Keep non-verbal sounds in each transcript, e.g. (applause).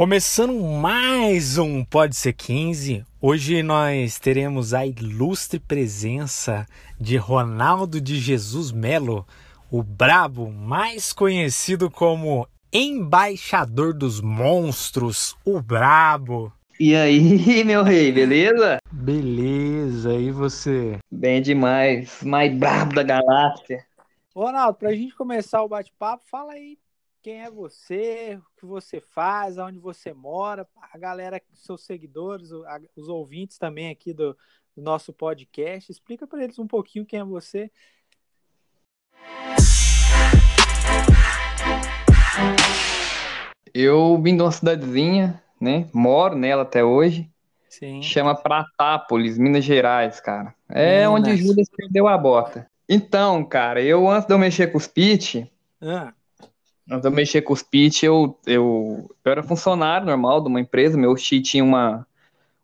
Começando mais um Pode Ser 15, hoje nós teremos a ilustre presença de Ronaldo de Jesus Melo, o brabo, mais conhecido como embaixador dos monstros, o brabo. E aí, (laughs) meu rei, beleza? Beleza, e você? Bem demais, mais brabo da galáxia. Ronaldo, pra gente começar o bate-papo, fala aí quem é você, o que você faz, aonde você mora, a galera, seus seguidores, os ouvintes também aqui do, do nosso podcast. Explica para eles um pouquinho quem é você. Eu vim de uma cidadezinha, né? Moro nela até hoje. Sim. Chama Pratápolis, Minas Gerais, cara. É onde Judas perdeu a bota. Então, cara, eu antes de eu mexer com os pitch, ah. Antes de eu mexer com os pitch, eu, eu, eu era funcionário normal de uma empresa, meu tio tinha uma,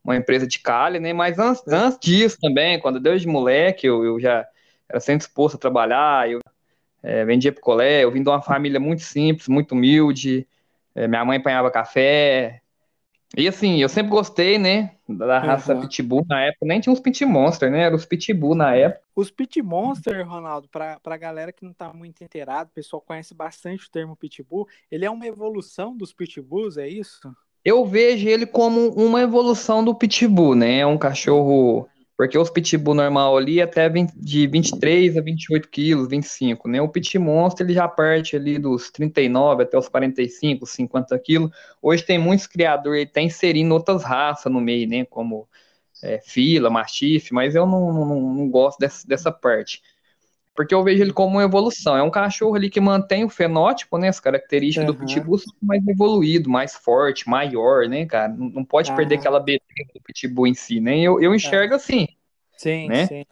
uma empresa de calha, né? Mas antes, antes disso também, quando eu de moleque, eu, eu já era sempre disposto a trabalhar, eu é, vendia picolé, eu vim de uma família muito simples, muito humilde, é, minha mãe apanhava café, e assim, eu sempre gostei, né, da raça uhum. Pitbull na época, nem tinha os Pit Monster, né, eram os Pitbull na época. Os Pit Monster, Ronaldo, pra, pra galera que não tá muito inteirado, o pessoal conhece bastante o termo Pitbull, ele é uma evolução dos Pitbulls, é isso? Eu vejo ele como uma evolução do Pitbull, né, é um cachorro porque os pitbull normal ali até 20, de 23 a 28 quilos, 25, né? O pit monster ele já parte ali dos 39 até os 45, 50 quilos. Hoje tem muitos criadores, ele tá inserindo outras raças no meio, né? Como é, fila, mastife, mas eu não, não, não gosto dessa, dessa parte. Porque eu vejo ele como uma evolução. É um cachorro ali que mantém o fenótipo, né? As características uhum. do pitbull são mais evoluído, mais forte, maior, né, cara? Não, não pode uhum. perder aquela beleza do pitbull em si, né? Eu, eu enxergo uhum. assim. Sim, né? sim.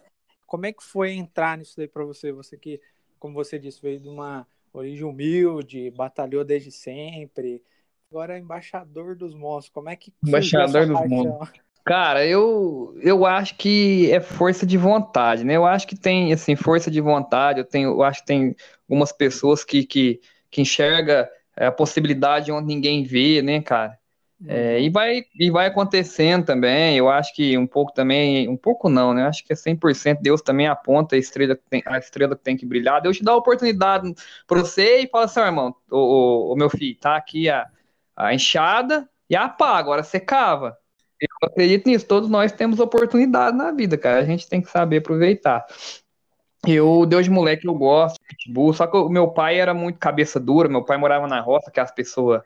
Como é que foi entrar nisso daí para você? Você que, como você disse, veio de uma origem humilde, batalhou desde sempre. Agora é embaixador dos monstros. Como é que embaixador dos monstros? Cara, eu, eu acho que é força de vontade, né? Eu acho que tem, assim, força de vontade. Eu, tenho, eu acho que tem algumas pessoas que, que, que enxerga a possibilidade onde ninguém vê, né, cara? É, e, vai, e vai acontecendo também. Eu acho que um pouco também, um pouco não, né? Eu acho que é 100% Deus também aponta a estrela, que tem, a estrela que tem que brilhar. Deus te dá a oportunidade para você e fala assim: oh, irmão, o, o, meu filho, tá aqui a, a enxada e a pá, agora você cava. Eu acredito nisso, todos nós temos oportunidade na vida, cara. A gente tem que saber aproveitar. Eu, Deus de moleque, eu gosto de pitbull, só que o meu pai era muito cabeça dura, meu pai morava na roça, que as pessoas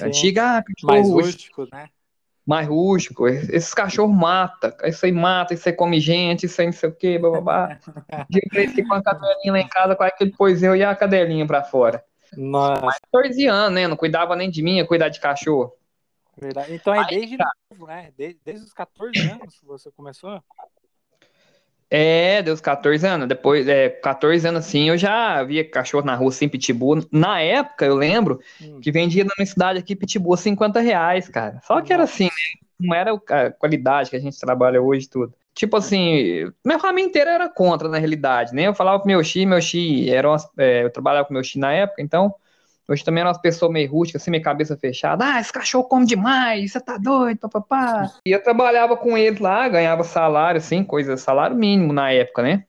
antigas, ah, mais rústico, né? Mais rústico, esses cachorros matam, isso aí mata, isso aí come gente, isso aí não sei o que, bababá. (laughs) De vez com a cadelinha lá em casa, com aquele pois eu e a cadelinha pra fora. Nossa. Mas 14 anos, né? Não cuidava nem de mim, ia cuidar de cachorro. Verdade. Então é Aí, desde novo, né? Desde, desde os 14 anos que você começou? É, deu os 14 anos. Depois, é, 14 anos assim, eu já via cachorro na rua assim, pitbull. Na época, eu lembro hum. que vendia na minha cidade aqui pitbull 50 reais, cara. Só que era assim, né? Não era a qualidade que a gente trabalha hoje tudo. Tipo assim, minha família inteira era contra, na realidade, né? Eu falava pro meu xi, meu xi, era umas, é, eu trabalhava com meu xi na época, então Hoje também eram umas pessoas meio rústicas, assim, minha cabeça fechada. Ah, esse cachorro come demais, você tá doido, papapá. E eu trabalhava com eles lá, ganhava salário, assim, coisa, salário mínimo na época, né?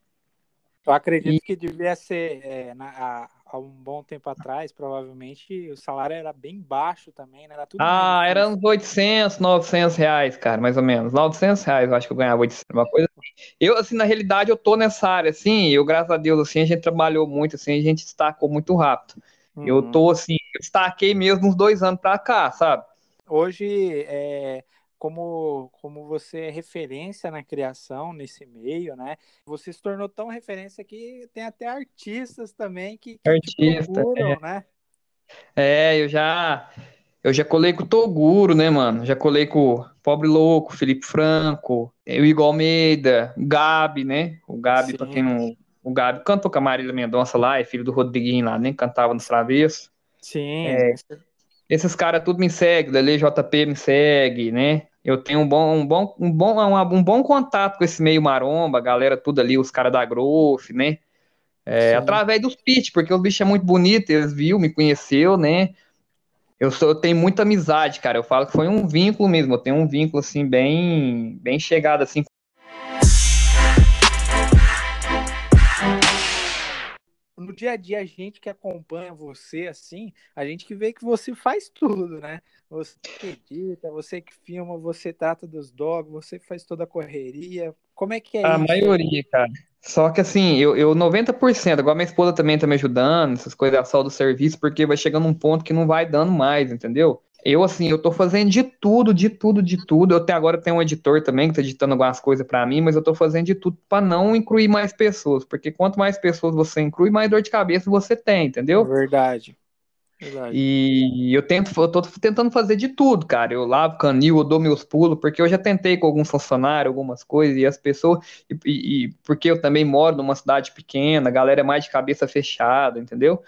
Eu acredito e... que devia ser, é, na, há um bom tempo atrás, provavelmente, o salário era bem baixo também, né? Era tudo ah, era uns 800, 900 reais, cara, mais ou menos. 900 reais eu acho que eu ganhava 800, uma coisa assim. Eu, assim, na realidade, eu tô nessa área, assim, eu, graças a Deus, assim, a gente trabalhou muito, assim, a gente destacou muito rápido. Uhum. Eu tô assim, eu destaquei mesmo uns dois anos para cá, sabe? Hoje, é, como, como você é referência na criação nesse meio, né? Você se tornou tão referência que tem até artistas também que, que Artista, procuram, é. né? É, eu já eu já colei com o Toguro, né, mano? Já colei com o Pobre Louco, Felipe Franco, o Igor Almeida, o Gabi, né? O Gabi, para quem não, o Gabi cantou com a Marília Mendonça lá, é filho do Rodriguinho lá, nem cantava no Travesso. Sim. É, esses caras tudo me seguem, Dele JP me segue, né? Eu tenho um bom, um bom, um bom, um, um bom contato com esse meio maromba, a galera tudo ali, os caras da Growth, né? É, através dos pitch, porque os bichos é muito bonito, eles viu, me conheceu, né? eu, sou, eu tenho muita amizade, cara. Eu falo que foi um vínculo mesmo. Eu tenho um vínculo, assim, bem, bem chegado, assim, no dia a dia, a gente que acompanha você assim, a gente que vê que você faz tudo, né? Você que edita, você que filma, você trata dos dogs, você faz toda a correria. Como é que é a isso? A maioria, cara. Só que assim, eu, eu 90%, agora minha esposa também tá me ajudando, essas coisas só do serviço, porque vai chegando um ponto que não vai dando mais, entendeu? Eu, assim, eu tô fazendo de tudo, de tudo, de tudo. Eu até agora tenho um editor também que tá editando algumas coisas para mim, mas eu tô fazendo de tudo para não incluir mais pessoas, porque quanto mais pessoas você inclui, mais dor de cabeça você tem, entendeu? Verdade. Verdade. E eu tento, eu tô tentando fazer de tudo, cara. Eu lavo canil, eu dou meus pulos, porque eu já tentei com alguns funcionários, algumas coisas, e as pessoas, e, e, e porque eu também moro numa cidade pequena, a galera é mais de cabeça fechada, entendeu?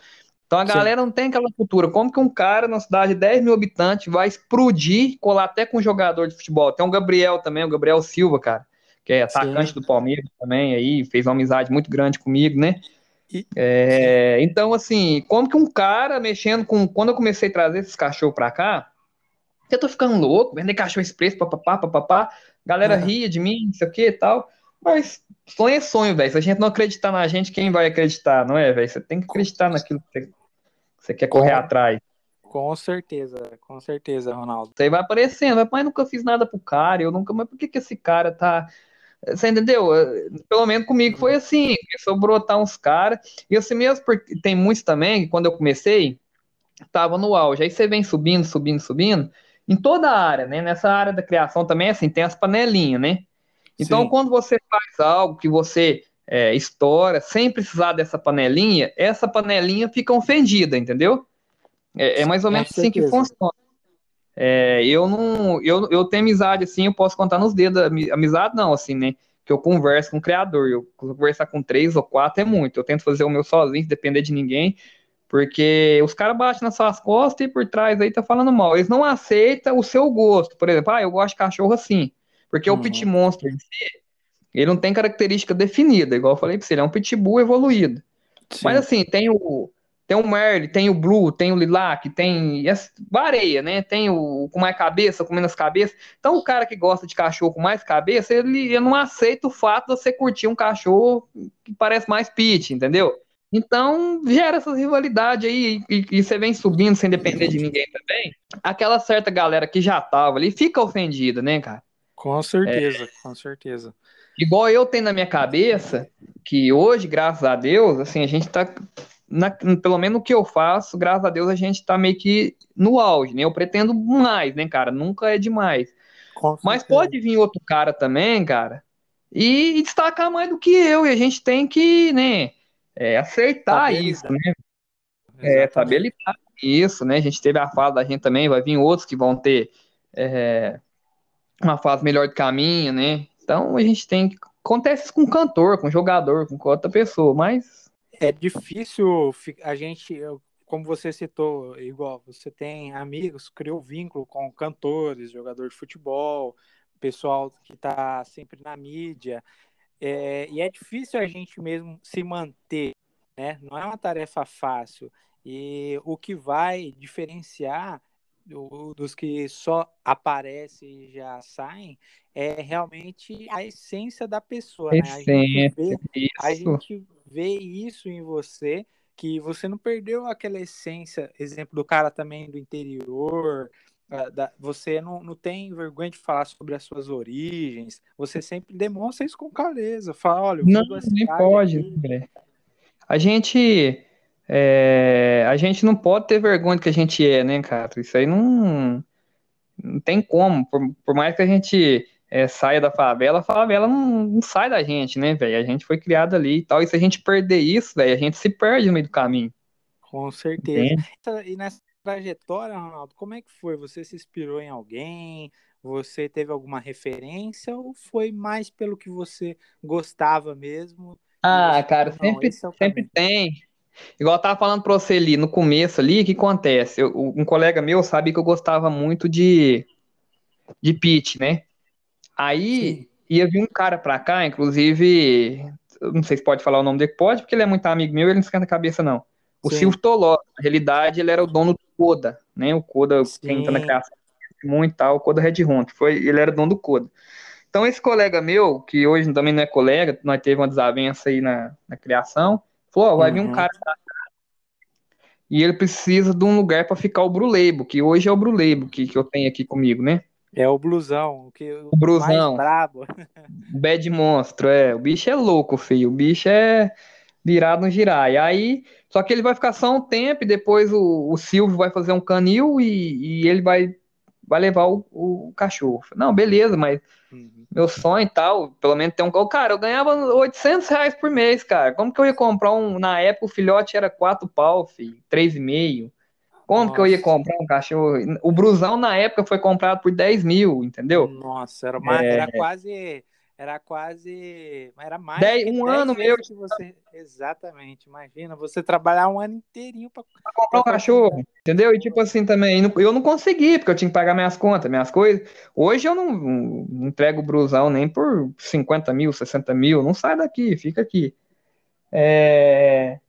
Então a Sim. galera não tem aquela cultura. Como que um cara numa cidade de 10 mil habitantes vai explodir, colar até com um jogador de futebol? Tem o Gabriel também, o Gabriel Silva, cara, que é atacante Sim. do Palmeiras também, aí fez uma amizade muito grande comigo, né? E... É, então, assim, como que um cara mexendo com. Quando eu comecei a trazer esses cachorros pra cá, eu tô ficando louco, vender cachorro expresso, papapá, papapá, galera uhum. ria de mim, não sei o que e tal. Mas sonho é sonho, velho. Se a gente não acreditar na gente, quem vai acreditar, não é, velho? Você tem que acreditar naquilo que você quer correr com, atrás. Com certeza, com certeza, Ronaldo. Você vai aparecendo, mas nunca fiz nada pro cara, eu nunca, mas por que, que esse cara tá. Você entendeu? Pelo menos comigo foi assim, começou a brotar uns caras, e assim mesmo, porque tem muitos também, que quando eu comecei, tava no auge, aí você vem subindo, subindo, subindo, em toda a área, né? Nessa área da criação também, assim, tem as panelinhas, né? Então, Sim. quando você faz algo que você é, estoura, sem precisar dessa panelinha, essa panelinha fica ofendida, entendeu? É, é mais ou menos assim que funciona. É, eu não, eu, eu tenho amizade assim, eu posso contar nos dedos, amizade não, assim, né? Que eu converso com o criador, eu conversar com três ou quatro é muito. Eu tento fazer o meu sozinho, depender de ninguém, porque os caras batem nas suas costas e por trás aí tá falando mal. Eles não aceitam o seu gosto. Por exemplo, ah, eu gosto de cachorro assim. Porque uhum. o pit monster em si, ele não tem característica definida, igual eu falei pra você, ele é um pitbull evoluído. Sim. Mas assim, tem o tem o Merle, tem o Blue, tem o Lilac, tem vareia, né? Tem o com mais cabeça, com menos cabeça. Então o cara que gosta de cachorro com mais cabeça, ele, ele não aceita o fato de você curtir um cachorro que parece mais pit, entendeu? Então gera essa rivalidade aí e, e, você vem subindo sem depender de ninguém também. Aquela certa galera que já tava ali fica ofendida, né, cara? Com certeza, é, com certeza. Igual eu tenho na minha cabeça que hoje, graças a Deus, assim, a gente tá. Na, pelo menos o que eu faço, graças a Deus, a gente tá meio que no auge, né? Eu pretendo mais, né, cara? Nunca é demais. Mas pode vir outro cara também, cara, e, e, destacar mais do que eu, e a gente tem que, né, é, acertar isso, né? É, saber lidar isso, né? A gente teve a fase da gente também, vai vir outros que vão ter é, uma fase melhor de caminho, né? Então a gente tem que. Acontece com cantor, com jogador, com outra pessoa, mas. É difícil a gente, como você citou, igual, você tem amigos, criou vínculo com cantores, jogador de futebol, pessoal que está sempre na mídia. É, e é difícil a gente mesmo se manter, né? Não é uma tarefa fácil. E o que vai diferenciar dos que só aparecem e já saem, é realmente a essência da pessoa. Né? A, gente vê, a gente vê isso em você, que você não perdeu aquela essência, exemplo do cara também do interior, você não, não tem vergonha de falar sobre as suas origens, você sempre demonstra isso com clareza, fala, olha, não, nem pode, aqui. A gente é, a gente não pode ter vergonha do que a gente é, né, cara? Isso aí não, não tem como. Por, por mais que a gente é, saia da favela, a favela não, não sai da gente, né, velho? A gente foi criado ali e tal. E se a gente perder isso, velho, a gente se perde no meio do caminho. Com certeza. E nessa trajetória, Ronaldo, como é que foi? Você se inspirou em alguém? Você teve alguma referência ou foi mais pelo que você gostava mesmo? Ah, cara, sempre, é sempre tem. Igual eu tava falando pra você ali no começo ali, o que acontece? Eu, um colega meu sabe que eu gostava muito de, de pitch, né? Aí Sim. ia vir um cara pra cá, inclusive, não sei se pode falar o nome dele, pode, porque ele é muito amigo meu, ele não esquenta a cabeça, não. o Sim. Silvio Toló. Na realidade, ele era o dono do Coda, né? O Coda, Sim. quem tá na criação muito tal, o Coda Red Hunt, foi, ele era dono do Coda. Então, esse colega meu, que hoje também não é colega, nós teve uma desavença aí na, na criação, falou: ó, vai vir um uhum. cara e ele precisa de um lugar para ficar o Brulebo, que hoje é o Brulebo que, que eu tenho aqui comigo, né? É o blusão, que o, o blusão. mais brabo. (laughs) Bad monstro, é. O bicho é louco, filho. O bicho é virado no girar. E aí, só que ele vai ficar só um tempo e depois o, o Silvio vai fazer um canil e, e ele vai, vai levar o, o cachorro. Não, beleza, mas uhum. Meu sonho e tal, pelo menos tem um. Cara, eu ganhava 800 reais por mês, cara. Como que eu ia comprar um. Na época o filhote era 4 pau, filho, 3,5. Como Nossa. que eu ia comprar um cachorro? O Brusão, na época, foi comprado por 10 mil, entendeu? Nossa, era, uma, é... era quase. Era quase. Era mais. Dez, um ano meu. Que você... Exatamente. Imagina, você trabalhar um ano inteirinho para comprar um cachorro. Entendeu? E tipo assim também, eu não consegui, porque eu tinha que pagar minhas contas, minhas coisas. Hoje eu não, não entrego o Brusão nem por 50 mil, 60 mil. Não sai daqui, fica aqui. É.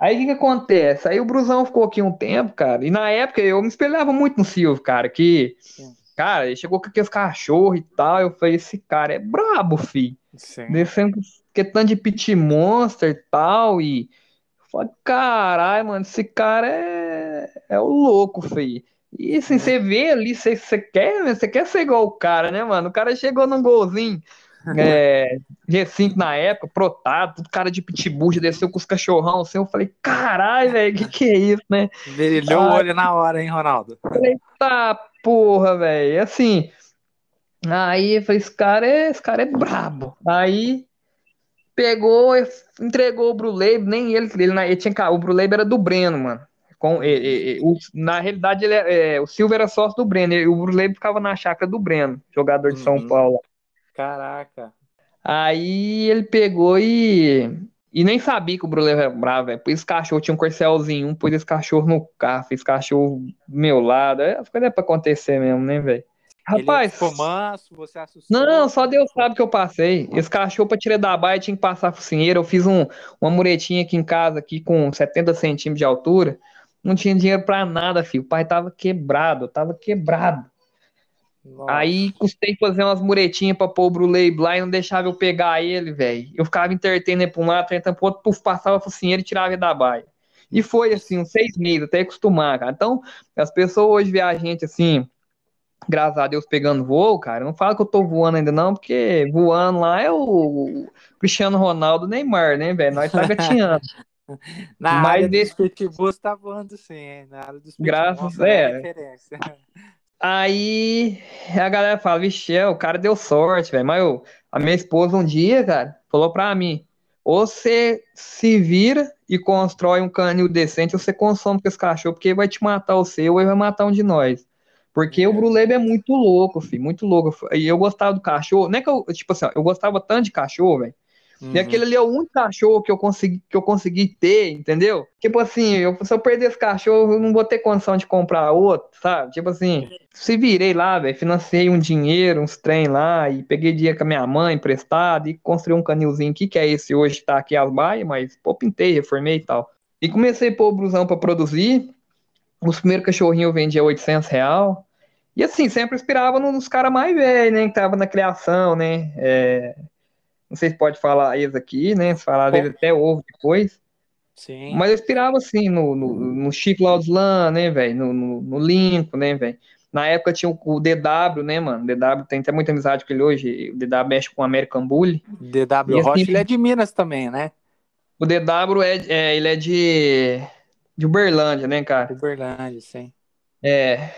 Aí o que, que acontece? Aí o Brusão ficou aqui um tempo, cara, e na época eu me espelhava muito no Silvio, cara, que, Sim. Cara, ele chegou com aqueles cachorros e tal, eu falei, esse cara é brabo, fi. Descendo que tanto de pit monster e tal, e eu falei, caralho, mano, esse cara é, é o louco, fi. E assim, você vê ali, você, você quer, você quer ser igual o cara, né, mano? O cara chegou num golzinho (laughs) é, G5 na época, protado, tudo cara de pitbull, já desceu com os cachorrão assim. Eu falei, caralho, velho, que que é isso, né? Brilhou ah, o olho na hora, hein, Ronaldo? Falei, tá, porra, velho. Assim, aí eu falei, esse cara é, esse cara é brabo. Aí pegou, entregou o Bruleib, nem ele, ele, ele tinha, o Bruleib era do Breno, mano. Com, e, e, o, na realidade, ele, é, o Silvio era sócio do Breno, e o Bruleib ficava na chácara do Breno, jogador de uhum. São Paulo. Caraca. Aí ele pegou e. E nem sabia que o Bruno era bravo, velho. Pôs esse cachorro, tinha um corcelzinho, um pôs esse cachorro no carro, fez cachorro do meu lado. É, as coisas é pra acontecer mesmo, né, velho? Rapaz. Ele ficou manso, você assustou? Não, só Deus sabe que eu passei. Esse cachorro pra tirar da baia tinha que passar focinheira. Eu fiz um, uma muretinha aqui em casa, aqui com 70 centímetros de altura. Não tinha dinheiro pra nada, filho. O pai tava quebrado, tava quebrado. Nossa. Aí custei fazer umas muretinhas pra pôr o Brulei lá e não deixava eu pegar ele, velho. Eu ficava entretendo ele pra um lado, tentando pro outro, puf, passava a focinheira e tirava ele da baia. E foi assim, uns seis meses, até acostumar, cara. Então, as pessoas hoje veem a gente assim, graças a Deus, pegando voo, cara. Não fala que eu tô voando ainda, não, porque voando lá é o Cristiano Ronaldo Neymar, né, velho? Nós tá gatinhando. (laughs) Na Mas área desse... dos pitbulls tá voando sim, hein? Na área dos pitbulls Graças, é. Aí a galera fala, vixe, é, o cara deu sorte, velho. Mas eu, a minha esposa um dia, cara, falou pra mim: ou você se vira e constrói um canil decente, ou você consome com esse cachorro, porque ele vai te matar o seu, ou ele vai matar um de nós. Porque é. o Brulebe é muito louco, filho, muito louco. E eu gostava do cachorro, não é que eu, tipo assim, eu gostava tanto de cachorro, velho, Uhum. E aquele ali é o único cachorro que eu consegui, que eu consegui ter, entendeu? Tipo assim, eu, se eu perder esse cachorro, eu não vou ter condição de comprar outro, sabe? Tipo assim, se virei lá, velho, financei um dinheiro, uns trem lá, e peguei dinheiro com a minha mãe emprestado, e construí um canilzinho aqui, que é esse hoje que tá aqui as baias, mas, pô, pintei, reformei e tal. E comecei a pôr o brusão pra produzir, os primeiros cachorrinhos eu vendia 800 real, e assim, sempre inspirava nos caras mais velhos, né, que tava na criação, né, é não sei se pode falar eles aqui, né? Se falar eles até ovo depois. Sim. Mas eu inspirava assim no, no, no Chico Laudslan, né, velho? No, no, no Limpo, né, velho? Na época tinha o DW, né, mano? DW tem até muita amizade com ele hoje. O DW mexe com o American Bully. DW Rocha, assim, ele é de Minas também, né? O DW é, é, ele é de, de Uberlândia, né, cara? Uberlândia, sim. É,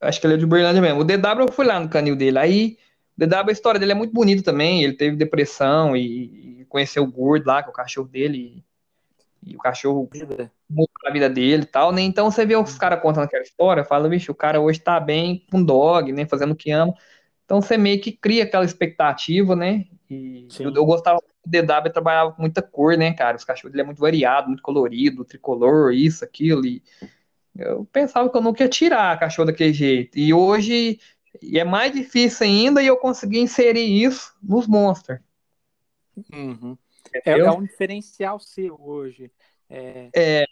acho que ele é de Uberlândia mesmo. O DW eu fui lá no canil dele. Aí DW, a história dele é muito bonita também. Ele teve depressão e, e conheceu o Gord lá, que é o cachorro dele. E, e o cachorro mudou a vida dele e tal, né? Então você vê os caras contando aquela história, fala, bicho, o cara hoje tá bem com dog, né? Fazendo o que ama. Então você meio que cria aquela expectativa, né? E eu, eu, gostava do DW, trabalhava com muita cor, né, cara? Os cachorros dele é muito variado, muito colorido, tricolor, isso, aquilo. E eu pensava que eu nunca ia tirar cachorro daquele jeito. E hoje e é mais difícil ainda e eu consegui inserir isso nos monsters. Uhum. É, é, um diferencial seu hoje. É, é,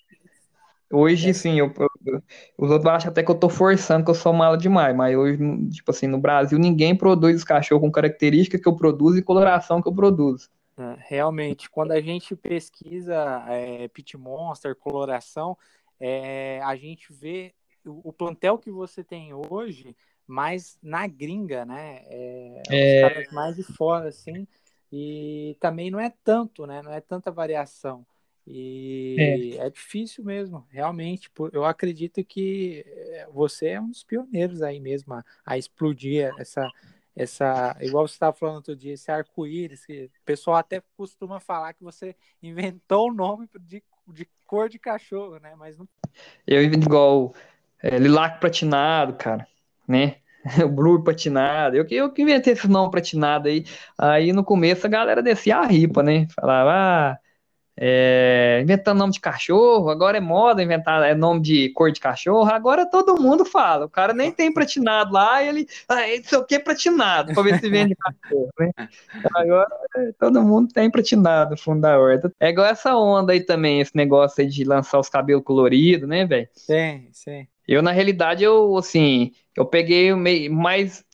Hoje, é. sim, eu, eu, os outros acham até que eu tô forçando, que eu sou mala demais, mas hoje, tipo assim, no Brasil, ninguém produz cachorro com característica que eu produzo e coloração que eu produzo. É, realmente, quando a gente pesquisa é, pit monster, coloração, é, a gente vê o, o, plantel que você tem hoje mais na gringa, né? É, é... Os caras mais de fora, assim, e também não é tanto, né? Não é tanta variação. E é. é. difícil mesmo, realmente. Eu acredito que eh, você é um dos pioneiros aí mesmo a, a explodir essa, essa, igual você estava falando outro dia, esse arco-íris, que o pessoal até costuma falar que você inventou o nome de, de cor de cachorro, né? Mas não. Eu igual é, lilac pratinado, cara, né? (laughs) o blue patinado. Eu, eu que inventei esse nome pratinado aí. Aí no começo a galera descia a ripa, né? Falava, ah é, inventando nome de cachorro, agora é moda inventar é nome de cor de cachorro, agora todo mundo fala, o cara nem tem pratinado lá, ele, ah, isso aqui é pratinado, pra ver se vende (laughs) cachorro, né? Agora todo mundo tem pratinado no fundo da horta. É igual essa onda aí também, esse negócio aí de lançar os cabelos coloridos, né, velho? Sim, sim. Eu, na realidade, eu, assim, eu peguei o meio, mais,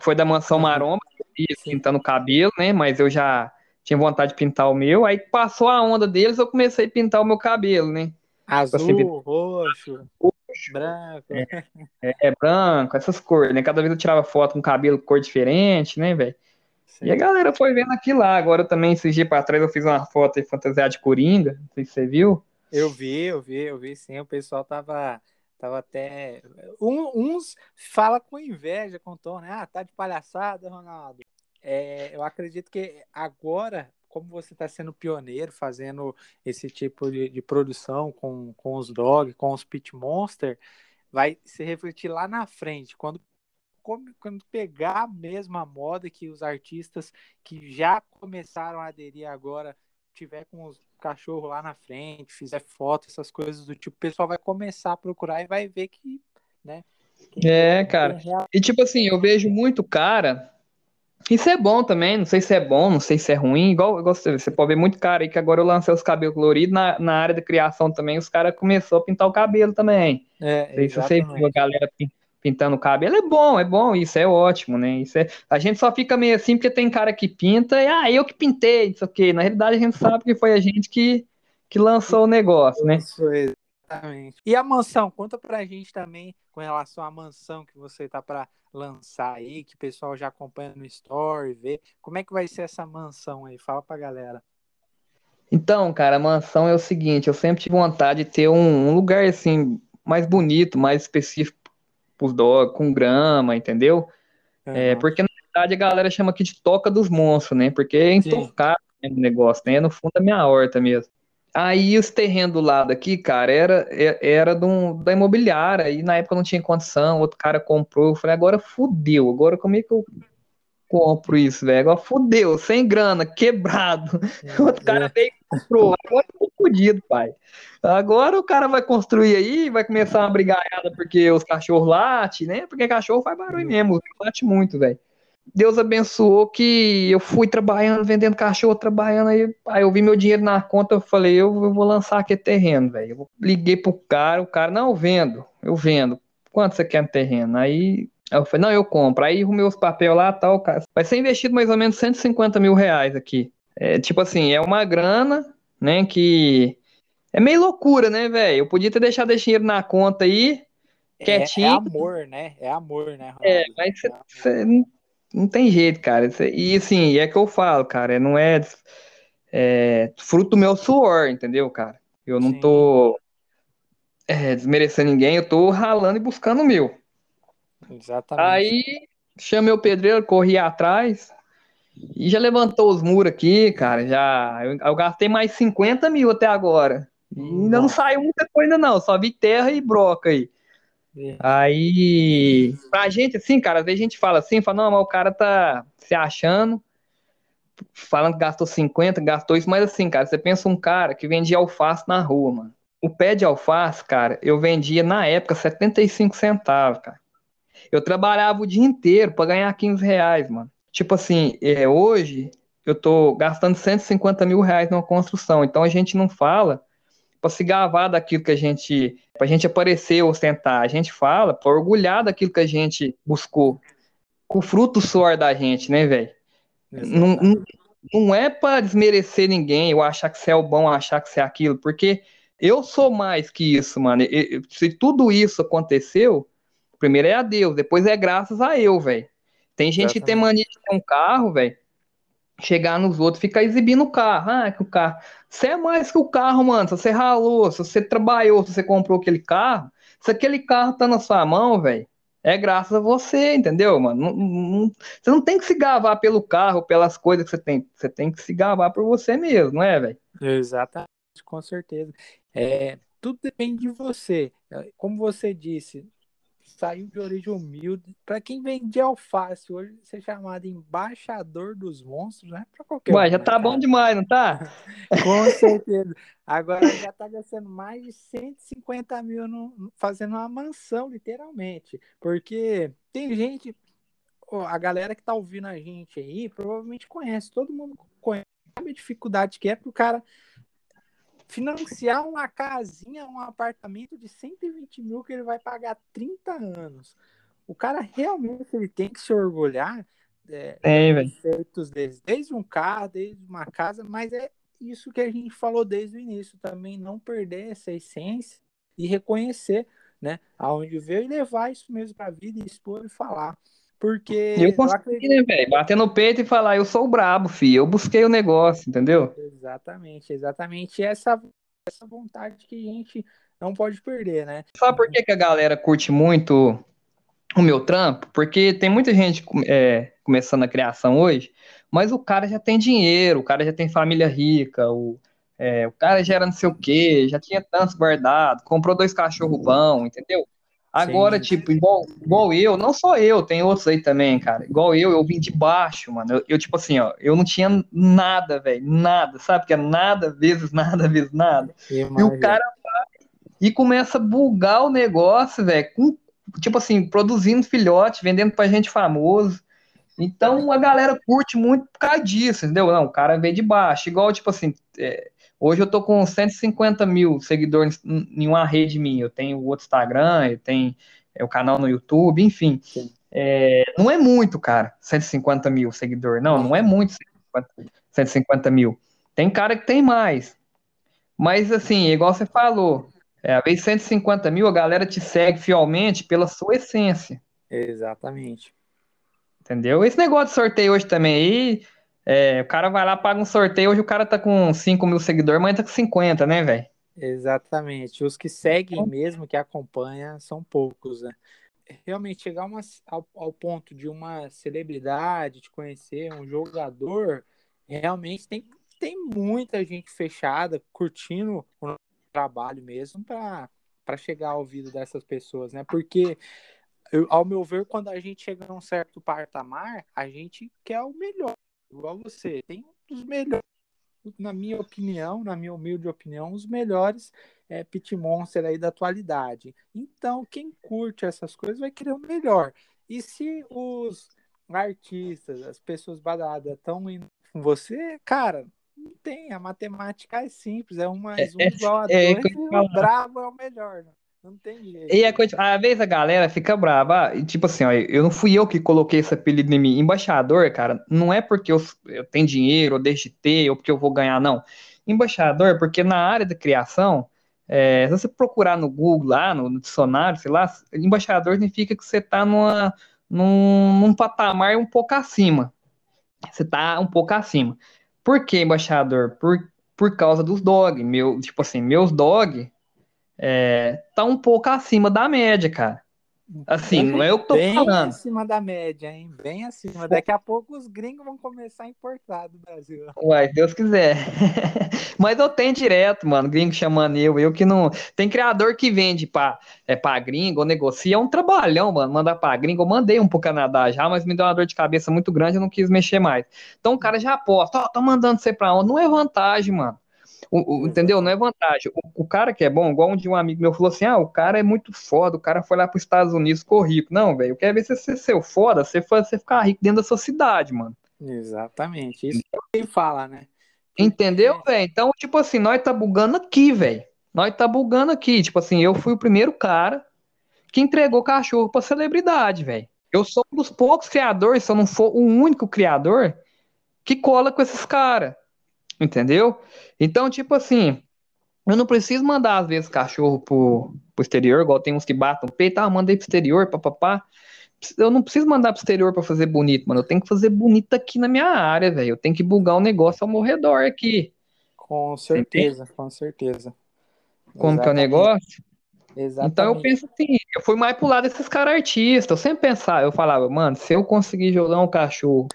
foi da Mansão Maromba, pintando o cabelo, né, mas eu já tinha vontade de pintar o meu, aí passou a onda deles, eu comecei a pintar o meu cabelo, né? Azul, assim, roxo, roxo, branco. É, é, branco, essas cores, né? Cada vez eu tirava foto com cabelo cor diferente, né, velho? E a galera foi vendo aquilo lá. Agora eu também, esses dias pra trás, eu fiz uma foto de fantasiar de Coringa. Não sei se você viu. Eu vi, eu vi, eu vi sim. O pessoal tava, tava até. Um, uns fala com inveja com o Tom, né? Ah, tá de palhaçada, Ronaldo é, eu acredito que agora, como você está sendo pioneiro, fazendo esse tipo de, de, produção com, com os dog, com os pit monster, vai se refletir lá na frente, quando quando pegar mesmo a moda que os artistas que já começaram a aderir agora tiver com os cachorros lá na frente, fizer foto, essas coisas do tipo, o pessoal vai começar a procurar e vai ver que, né? é, cara. Real... E tipo assim, eu vejo muito cara isso é bom também, não sei se é bom, não sei se é ruim, igual, igual você, você pode ver muito cara aí que agora eu lancei os cabelos coloridos, na, na área da criação também, os caras começaram a pintar o cabelo também. É, se você viu a galera pintando o cabelo, é bom, é bom, isso é ótimo, né? Isso é, a gente só fica meio assim porque tem cara que pinta e, ah, eu que pintei, isso aqui. Na realidade a gente sabe que foi a gente que, que lançou o negócio, né? Isso, exatamente. E a mansão, conta pra gente também com relação à mansão que você tá para lançar aí, que o pessoal já acompanha no story, vê. Como é que vai ser essa mansão aí? Fala pra galera. Então, cara, a mansão é o seguinte, eu sempre tive vontade de ter um, um lugar assim mais bonito, mais específico pros dogs, com grama, entendeu? Uhum. É, porque na verdade a galera chama aqui de toca dos monstros, né? Porque é intocável o negócio, né? No fundo da minha horta mesmo. Aí os terrenos do lado aqui, cara, era, era de um, da imobiliária, e na época não tinha condição, outro cara comprou, eu falei, agora fudeu, agora como é que eu compro isso, velho? Agora fudeu, sem grana, quebrado. É, (laughs) outro cara é. veio e comprou, agora eu tô fudido, pai. Agora o cara vai construir aí, vai começar uma brigaiada porque os cachorros latem, né? Porque cachorro faz barulho mesmo, late muito, velho. Deus abençoou que eu fui trabalhando, vendendo cachorro, trabalhando aí, aí eu vi meu dinheiro na conta, eu falei, eu, eu vou lançar aqui terreno, velho. Liguei pro cara, o cara, não, eu vendo, eu vendo. Quanto você quer no terreno? Aí eu falei, não, eu compro. Aí arrumei os papéis lá tal, cara. Vai ser investido mais ou menos 150 mil reais aqui. É, tipo assim, é uma grana, né, que é meio loucura, né, velho? Eu podia ter deixado esse dinheiro na conta aí, quietinho. É, é amor, né? É amor, né? Ronaldo? É, mas você não tem jeito, cara. E assim, é que eu falo, cara, não é, é fruto do meu suor, entendeu, cara? Eu não Sim. tô é, desmerecendo ninguém, eu tô ralando e buscando o meu. Exatamente. Aí chamei o pedreiro, corri atrás e já levantou os muros aqui, cara. Já eu, eu gastei mais 50 mil até agora. E ainda não saiu muita coisa, não. Só vi terra e broca aí. É. Aí, pra gente, assim, cara, às vezes a gente fala assim, fala, não, mas o cara tá se achando, falando que gastou 50, gastou isso, mas assim, cara, você pensa um cara que vendia alface na rua, mano. O pé de alface, cara, eu vendia na época 75 centavos, cara. Eu trabalhava o dia inteiro para ganhar 15 reais, mano. Tipo assim, é, hoje eu tô gastando 150 mil reais numa construção, então a gente não fala para se gavar daquilo que a gente, pra gente aparecer, ostentar. A gente fala para orgulhar daquilo que a gente buscou. Com o fruto suor da gente, né, velho? Não, não, não é para desmerecer ninguém, ou achar que você é o bom, achar que você é aquilo, porque eu sou mais que isso, mano. Se tudo isso aconteceu, primeiro é a Deus, depois é graças a eu, velho. Tem gente Exatamente. que tem mania de ter um carro, velho, chegar nos outros, ficar exibindo o carro. Ah, que o carro. Você é mais que o carro, mano. Se você ralou, se você trabalhou, se você comprou aquele carro, se aquele carro tá na sua mão, velho, é graças a você, entendeu, mano? Não, não, você não tem que se gabar pelo carro, pelas coisas que você tem. Você tem que se gabar por você mesmo, não é, velho? Exatamente, com certeza. É, tudo depende de você. Como você disse, saiu de origem humilde. Para quem vem de alface hoje, ser chamado embaixador dos monstros, né? Para qualquer Ué, um, já né, tá cara? bom demais, não tá? (laughs) Com certeza. Agora já tá gastando mais de 150 mil no, fazendo uma mansão, literalmente. Porque tem gente, a galera que tá ouvindo a gente aí, provavelmente conhece, todo mundo conhece a dificuldade que é pro cara financiar uma casinha, um apartamento de 120 mil que ele vai pagar 30 anos. O cara realmente ele tem que se orgulhar é, é dos feitos desde um carro, desde uma casa, mas é isso que a gente falou desde o início também, não perder essa essência e reconhecer, né, aonde veio e levar isso mesmo para a vida, expor e falar. Porque. Eu consegui, né, velho? Bater no peito e falar, eu sou o brabo, filho. Eu busquei o negócio, entendeu? Exatamente, exatamente. Essa, essa vontade que a gente não pode perder, né? Sabe por que, que a galera curte muito o meu trampo? Porque tem muita gente é, começando a criação hoje, mas o cara já tem dinheiro, o cara já tem família rica, o, é, o cara já era não sei o quê, já tinha tantos guardado, comprou dois cachorros bons, entendeu? Agora, Sim. tipo, igual, igual eu, não só eu, tem outros aí também, cara. Igual eu, eu vim de baixo, mano. Eu, eu tipo assim, ó, eu não tinha nada, velho, nada, sabe? Que é nada vezes (laughs) nada vezes nada. E o cara vai e começa a bugar o negócio, velho, com, tipo assim, produzindo filhote, vendendo pra gente famoso. Então a galera curte muito por causa disso, entendeu? Não, o cara veio de baixo. Igual, tipo assim, é, Hoje eu tô com 150 mil seguidores em uma rede minha. Eu tenho o outro Instagram, eu tenho é, o canal no YouTube, enfim. É, não é muito, cara, 150 mil seguidores. Não, não é muito 150, 150 mil. Tem cara que tem mais. Mas, assim, igual você falou, é, a vez 150 mil, a galera te segue fielmente pela sua essência. Exatamente. Entendeu? Esse negócio de sorteio hoje também aí, é, o cara vai lá, paga um sorteio, hoje o cara tá com 5 mil seguidores, mas tá com 50, né, velho? Exatamente. Os que seguem então mesmo, que acompanham, são poucos, né? Realmente, chegar uma, ao, ao, ponto de uma celebridade, de conhecer um jogador, realmente tem, tem muita gente fechada, curtindo o trabalho mesmo, para chegar ao ouvido dessas pessoas, né? Porque eu, ao meu ver, quando a gente chega a um certo patamar, a gente quer o melhor igual você, tem um dos melhores, na minha opinião, na minha humilde opinião, os melhores é, pit monster aí da atualidade. Então, quem curte essas coisas vai querer o melhor. E se os artistas, as pessoas badaladas estão indo com você, cara, não tem. A matemática é simples, é um mais um é, igual a é, dois, é, e o bravo é o melhor. Né? Não tem jeito. E a coisa, às vezes a galera fica brava. E, tipo assim, ó, eu não fui eu que coloquei esse apelido em mim. Embaixador, cara, não é porque eu, eu tenho dinheiro, ou deixo de ter, ou porque eu vou ganhar, não. Embaixador, porque na área da criação, é, se você procurar no Google, lá, no, no, dicionário, sei lá, embaixador significa que você tá numa, num, num patamar um pouco acima. Você tá um pouco acima. Por que embaixador? Por, por causa dos dog. Meu, tipo assim, meus dog é, tá um pouco acima da média, cara. Assim, não é eu que tô bem falando. Bem acima da média, hein? Bem acima. Daqui a pouco os gringos vão começar a importar do Brasil. Uai, Deus quiser. (laughs) Mas eu tenho direto, mano, gringo chamando eu, eu que não... Tem criador que vende pra, é, pra gringo, ou negocia, é um trabalhão, mano, mandar pra gringo. Eu mandei um pro Canadá já, mas me deu uma dor de cabeça muito grande, eu não quis mexer mais. Então o cara já aposta, ó, oh, tô mandando você pra onde? Não é vantagem, mano. O, o, entendeu? Não é vantagem. O, o, cara que é bom, igual um de um amigo meu falou assim: ah, o cara é muito foda, o cara foi lá para os Estados Unidos, ficou rico. Não, velho, eu quero ver se você ser foda, você, você ficar rico dentro da sua cidade, mano. Exatamente. Isso que ele fala, né? Entendeu, velho? Então, tipo assim, nós tá bugando aqui, velho. nós tá bugando aqui. Tipo assim, eu fui o primeiro cara que entregou cachorro pra celebridade, velho. Eu sou um dos poucos criadores, se eu não for o único criador, que cola com esses caras. Entendeu? Então, tipo assim, eu não preciso mandar, às vezes, cachorro pro, pro exterior, igual tem uns que batem o peito, ah, mandei pro exterior, papapá. Eu não preciso mandar pro exterior para fazer bonito, mano. Eu tenho que fazer bonito aqui na minha área, velho. Eu tenho que bugar o um negócio ao meu redor aqui. Com certeza, com certeza. Como Exatamente. que é o negócio? Exatamente. Então eu penso assim, eu fui mais pro lado desses caras artistas. Eu sempre pensava, eu falava, mano, se eu conseguir jogar um cachorro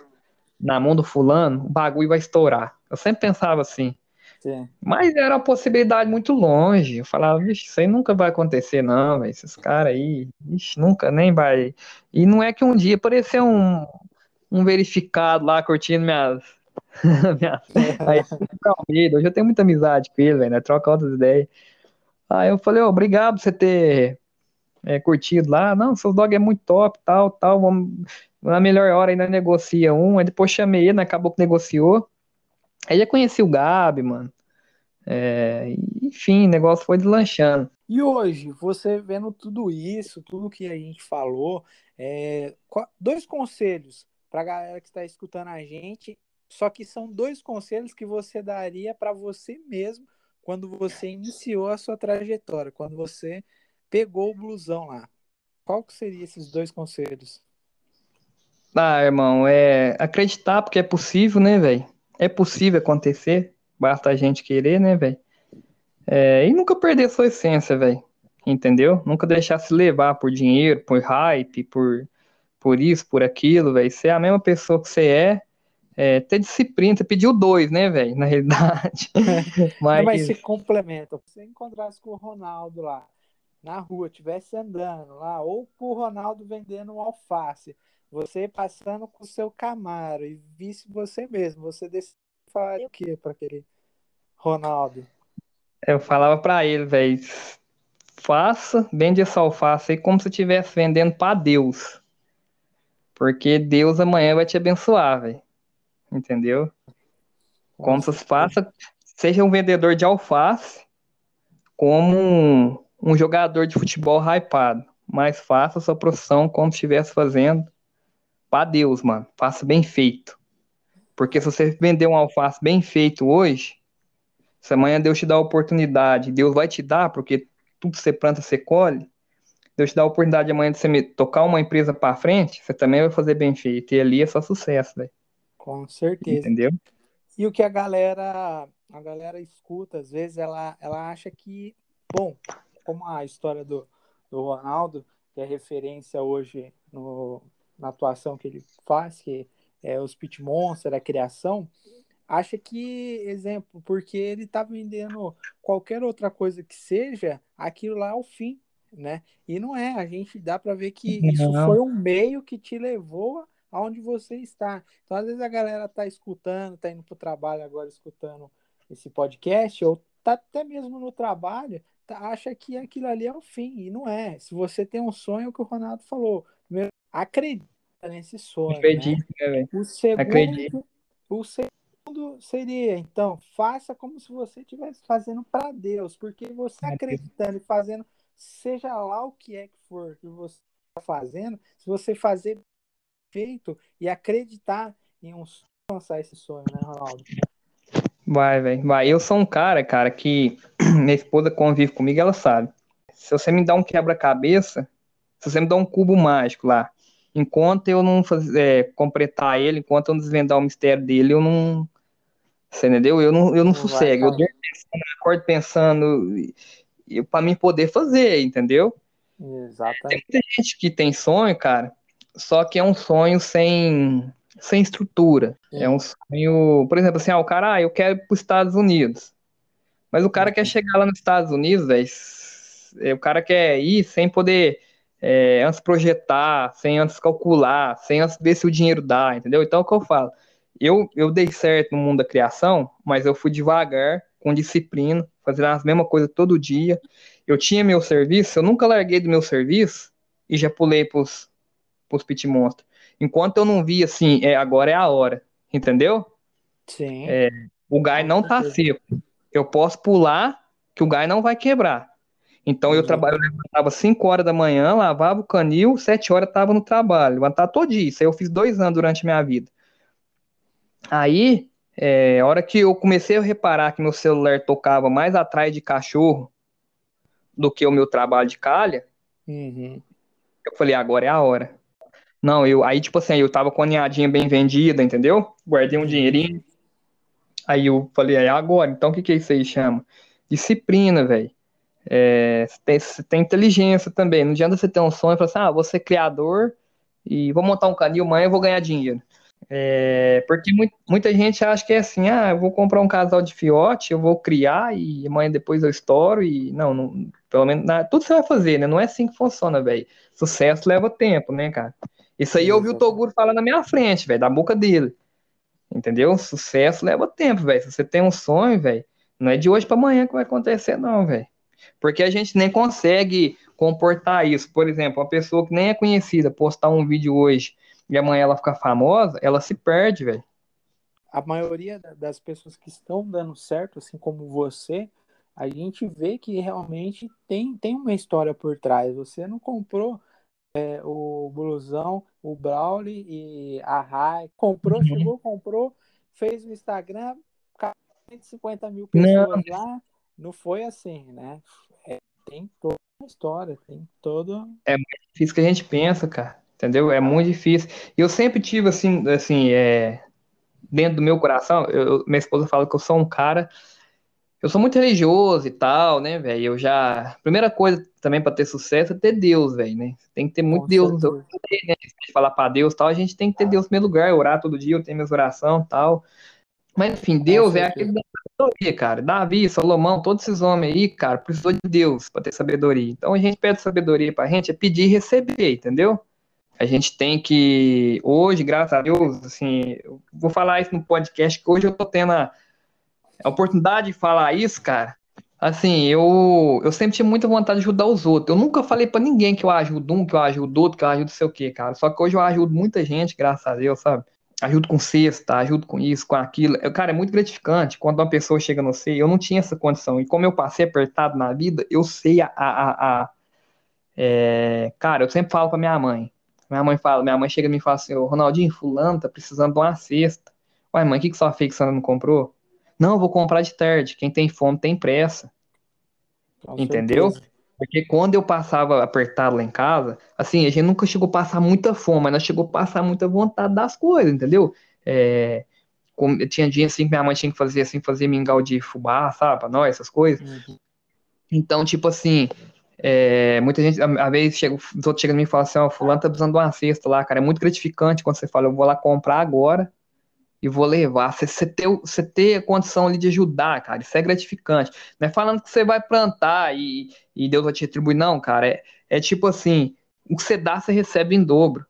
na mão do fulano, o bagulho vai estourar. Eu sempre pensava assim. Sim. Mas era uma possibilidade muito longe. Eu falava, vixe, isso aí nunca vai acontecer, não, véio. esses caras aí, vixe, nunca nem vai. E não é que um dia apareceu um, um verificado lá curtindo minhas. (laughs) minhas... aí, hoje eu tenho muita amizade com ele, velho, né? Troca outras ideias. Aí eu falei, oh, obrigado por você ter é, curtido lá. Não, seus dog é muito top, tal, tal. Vamos, na melhor hora ainda negocia um. Aí depois chamei ele, né, acabou que negociou. Aí já conheci o Gabi, mano. É, enfim, o negócio foi deslanchando. E hoje, você vendo tudo isso, tudo que a gente falou, é, dois conselhos para a galera que está escutando a gente, só que são dois conselhos que você daria para você mesmo quando você iniciou a sua trajetória, quando você pegou o blusão lá? Qual que seriam esses dois conselhos? Ah, irmão, é acreditar porque é possível, né, velho? É possível acontecer, basta a gente querer, né, velho? É, e nunca perder sua essência, velho. Entendeu? Nunca deixar se levar por dinheiro, por hype, por, por isso, por aquilo, velho. Ser a mesma pessoa que você é é, ter disciplina, você pediu dois, né, velho, na realidade. (laughs) mas... Não, mas se complementa. Se você encontrasse com o Ronaldo lá, na rua, tivesse andando lá, ou com o Ronaldo vendendo um alface, você passando com o seu Camaro e visse você mesmo, você falar o que para aquele Ronaldo? Eu falava para ele, velho, faça, vende essa alface aí como se estivesse vendendo para Deus. Porque Deus amanhã vai te abençoar, velho entendeu? Como se faça, seja um vendedor de alface, como um, um jogador de futebol hypado, mas faça a sua profissão como se estivesse fazendo para Deus, mano. Faça bem feito. Porque se você vender um alface bem feito hoje, se amanhã Deus te dá a oportunidade, Deus vai te dar, porque tudo que você planta, você colhe. Deus te dá a oportunidade amanhã de você tocar uma empresa para frente, você também vai fazer bem feito. E ali é só sucesso, velho. Com certeza. Entendeu? E o que a galera, a galera escuta, às vezes ela, ela acha que, bom, como a história do, do Ronaldo, que é referência hoje no, na atuação que ele faz, que é os Pit Monster, a criação, acha que, exemplo, porque ele está vendendo qualquer outra coisa que seja, aquilo lá é o fim, né? E não é, a gente dá para ver que não. isso foi um meio que te levou aonde você está. Então, às vezes a galera tá escutando, tá indo pro trabalho agora escutando esse podcast, ou tá até mesmo no trabalho, tá, acha que aquilo ali é o fim, e não é. Se você tem um sonho, é o que o Ronaldo falou, acredita nesse sonho. Acredito, né? né o segundo, Acredito. o segundo seria, então, faça como se você estivesse fazendo para Deus, porque você acreditando e fazendo, seja lá o que é que for que você está fazendo, se você fazer feito e acreditar em um alcançar esse sonho, né, Ronaldo? Vai, velho, vai. Eu sou um cara, cara, que (clears throat) minha esposa convive comigo, ela sabe. Se você me dá um quebra-cabeça, se você me dá um cubo mágico lá, enquanto eu não fazer, é, completar ele, enquanto eu não desvendar o mistério dele, eu não. Você entendeu? Eu não, eu não, não sossego. eu durmo pensando, acordo pensando para mim poder fazer, entendeu? Exatamente. Tem muita gente que tem sonho, cara, só que é um sonho sem, sem estrutura. Sim. É um sonho, por exemplo, assim, ah, o cara, ah, eu quero ir para os Estados Unidos. Mas o cara quer chegar lá nos Estados Unidos, véio, é, o cara quer ir sem poder é, antes projetar, sem antes calcular, sem antes ver se o dinheiro dá, entendeu? Então é o que eu falo. Eu, eu dei certo no mundo da criação, mas eu fui devagar, com disciplina, fazendo as mesmas coisas todo dia. Eu tinha meu serviço, eu nunca larguei do meu serviço e já pulei para os pros pit monster. Enquanto eu não vi assim, é, agora é a hora, entendeu? Sim. É, o gás não tá seco. Eu posso pular que o gás não vai quebrar. Então eu trabalho, eu levantava 5 horas da manhã, lavava o canil, 7 horas estava no trabalho, levantava todo dia. Isso aí eu fiz dois anos durante a minha vida. Aí, é, a hora que eu comecei a reparar que meu celular tocava mais atrás de cachorro do que o meu trabalho de calha, uhum. eu falei, agora é a hora. Não, eu aí, tipo assim, eu tava com a ninhadinha bem vendida, entendeu? Guardei um uhum. dinheirinho. Aí eu falei, é agora. Então o que, que isso aí chama? Disciplina, velho. É, você, tem, você tem inteligência também. Não adianta você ter um sonho e falar assim, ah, vou ser criador e vou montar um canil, amanhã eu vou ganhar dinheiro. É, porque muito, muita gente acha que é assim, ah, eu vou comprar um casal de fiote, eu vou criar e amanhã depois eu estouro e não, não pelo menos na, tudo você vai fazer, né? Não é assim que funciona, velho. Sucesso leva tempo, né, cara? Isso aí eu ouvi o Toguro falar na minha frente, velho, da boca dele. Entendeu? Sucesso leva tempo, velho. Se você tem um sonho, velho, não é de hoje para amanhã que vai acontecer, não, velho. Porque a gente nem consegue comportar isso. Por exemplo, uma pessoa que nem é conhecida postar um vídeo hoje e amanhã ela ficar famosa, ela se perde, velho. A maioria das pessoas que estão dando certo, assim como você, a gente vê que realmente tem, tem uma história por trás. Você não comprou é, o blusão, o Brawley e a Rai. Comprou, uhum. chegou, comprou, fez o Instagram, 150 mil pessoas não. lá. Não foi assim, né? É, tem toda uma história, tem todo. É mais difícil que a gente pensa, cara. Entendeu? É muito difícil. Eu sempre tive assim, assim, é, dentro do meu coração, eu, minha esposa fala que eu sou um cara eu sou muito religioso e tal, né, velho? Eu já. Primeira coisa também para ter sucesso é ter Deus, velho, né? Tem que ter muito Com Deus no seu né? Se falar para Deus tal, a gente tem que ter Deus no primeiro lugar, orar todo dia, eu tenho minhas orações e tal. Mas, enfim, Deus é aquele da sabedoria, cara. Davi, Salomão, todos esses homens aí, cara, precisou de Deus para ter sabedoria. Então a gente pede sabedoria pra gente, é pedir e receber, entendeu? A gente tem que, hoje, graças a Deus, assim, eu vou falar isso no podcast, que hoje eu tô tendo a a oportunidade de falar isso, cara, assim, eu, eu sempre tive muita vontade de ajudar os outros. Eu nunca falei para ninguém que eu ajudo um, que eu ajudo outro, que eu ajudo sei o quê, cara. Só que hoje eu ajudo muita gente, graças a Deus, sabe? Ajudo com cesta, ajudo com isso, com aquilo. Eu, cara, é muito gratificante quando uma pessoa chega no sei. Eu não tinha essa condição. E como eu passei apertado na vida, eu sei a. a, a, é... Cara, eu sempre falo pra minha mãe. Minha mãe fala, minha mãe chega e me fala assim, Ronaldinho, fulano tá precisando de uma cesta. Uai, mãe, o que, que sua fez que você não comprou? Não, vou comprar de tarde. Quem tem fome tem pressa. Com Entendeu? Certeza. Porque quando eu passava apertado lá em casa, assim, a gente nunca chegou a passar muita fome, mas nós chegou a passar muita vontade das coisas, entendeu? É, como, tinha dia assim que minha mãe tinha que fazer assim, fazer mingau de fubá, sabe, pra nós, essas coisas. Uhum. Então, tipo assim, é, muita gente, às vezes, chega, os outros chegam em mim e falam assim, ó, oh, fulano tá precisando de uma cesta lá, cara, é muito gratificante quando você fala, eu vou lá comprar agora, e vou levar. Você, ter, você ter a condição ali de ajudar, cara, isso é gratificante. Não é falando que você vai plantar e, e Deus vai te retribuir, não, cara. É, é tipo assim, o que você dá, você recebe em dobro.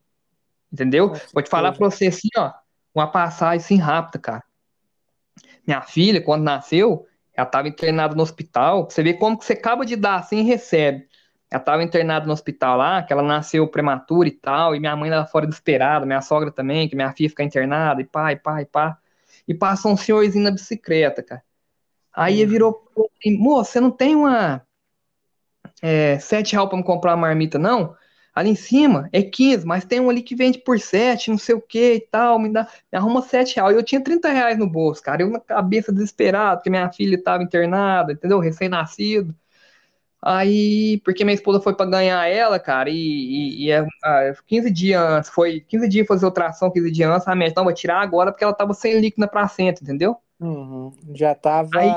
Entendeu? Vou te falar pra você assim, ó, uma passagem assim rápida, cara. Minha filha, quando nasceu, ela estava internada no hospital. Você vê como que você acaba de dar assim e recebe. Ela estava internada no hospital lá, que ela nasceu prematura e tal, e minha mãe lá fora desesperada, minha sogra também, que minha filha fica internada, e pá, e pá, e pá. E passa um senhorzinho na bicicleta, cara. Aí ele virou assim, moça, você não tem uma é, sete reais pra me comprar uma marmita, não? Ali em cima é 15, mas tem um ali que vende por 7, não sei o que e tal, me, dá, me arruma 7 reais. Eu tinha 30 reais no bolso, cara. Eu na cabeça desesperado, porque minha filha estava internada, entendeu? Recém-nascido. Aí, porque minha esposa foi para ganhar ela, cara, e, e, e é, 15 dias antes, foi 15 dias fazer ultrassom, 15 dias antes, a médica, não, vai tirar agora porque ela tava sem líquido na placenta, entendeu? Uhum. Já tava, Aí,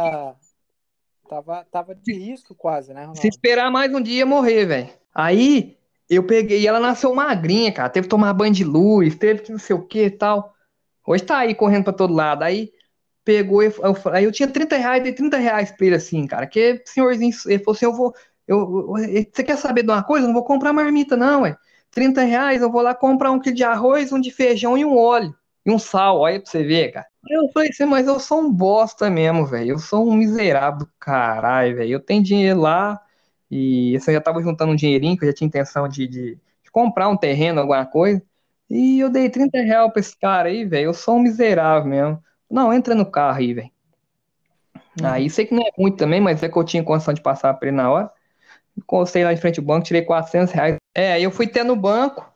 tava. Tava de risco quase, né, Ronaldo? Se esperar mais um dia, morrer, velho. Aí, eu peguei, e ela nasceu magrinha, cara, teve que tomar banho de luz, teve que não sei o que e tal. Hoje tá aí correndo pra todo lado. Aí, pegou, eu, aí eu tinha 30 reais, dei 30 reais pra ele assim, cara, que senhorzinho, ele falou assim, eu vou, eu, você quer saber de uma coisa? Eu não vou comprar marmita não, ué. 30 reais, eu vou lá comprar um quilo de arroz, um de feijão e um óleo, e um sal, olha pra você ver, cara. Eu falei assim, mas eu sou um bosta mesmo, velho, eu sou um miserável do caralho, velho, eu tenho dinheiro lá, e assim, eu já tava juntando um dinheirinho, que eu já tinha intenção de, de, de comprar um terreno, alguma coisa, e eu dei 30 reais pra esse cara aí, velho, eu sou um miserável mesmo. Não, entra no carro aí, velho. Uhum. Aí sei que não é muito também, mas é que eu tinha condição de passar para ele na hora. Encostei lá em frente ao banco, tirei 400 reais. É, aí eu fui ter no banco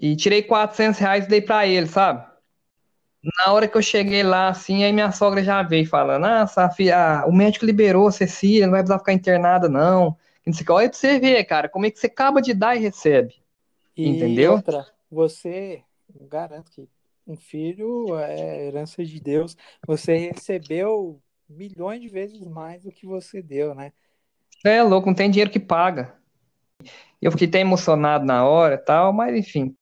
e tirei 400 reais e dei para ele, sabe? Na hora que eu cheguei lá, assim, aí minha sogra já veio falando: Ah, Safia, o médico liberou a Cecília, não vai precisar ficar internada, não. Não sei o que. Olha pra você ver, cara, como é que você acaba de dar e recebe. E Entendeu? Outra, você, garanto que um filho é herança de Deus. Você recebeu milhões de vezes mais do que você deu, né? É louco, não tem dinheiro que paga. Eu fiquei até emocionado na hora tal, mas enfim.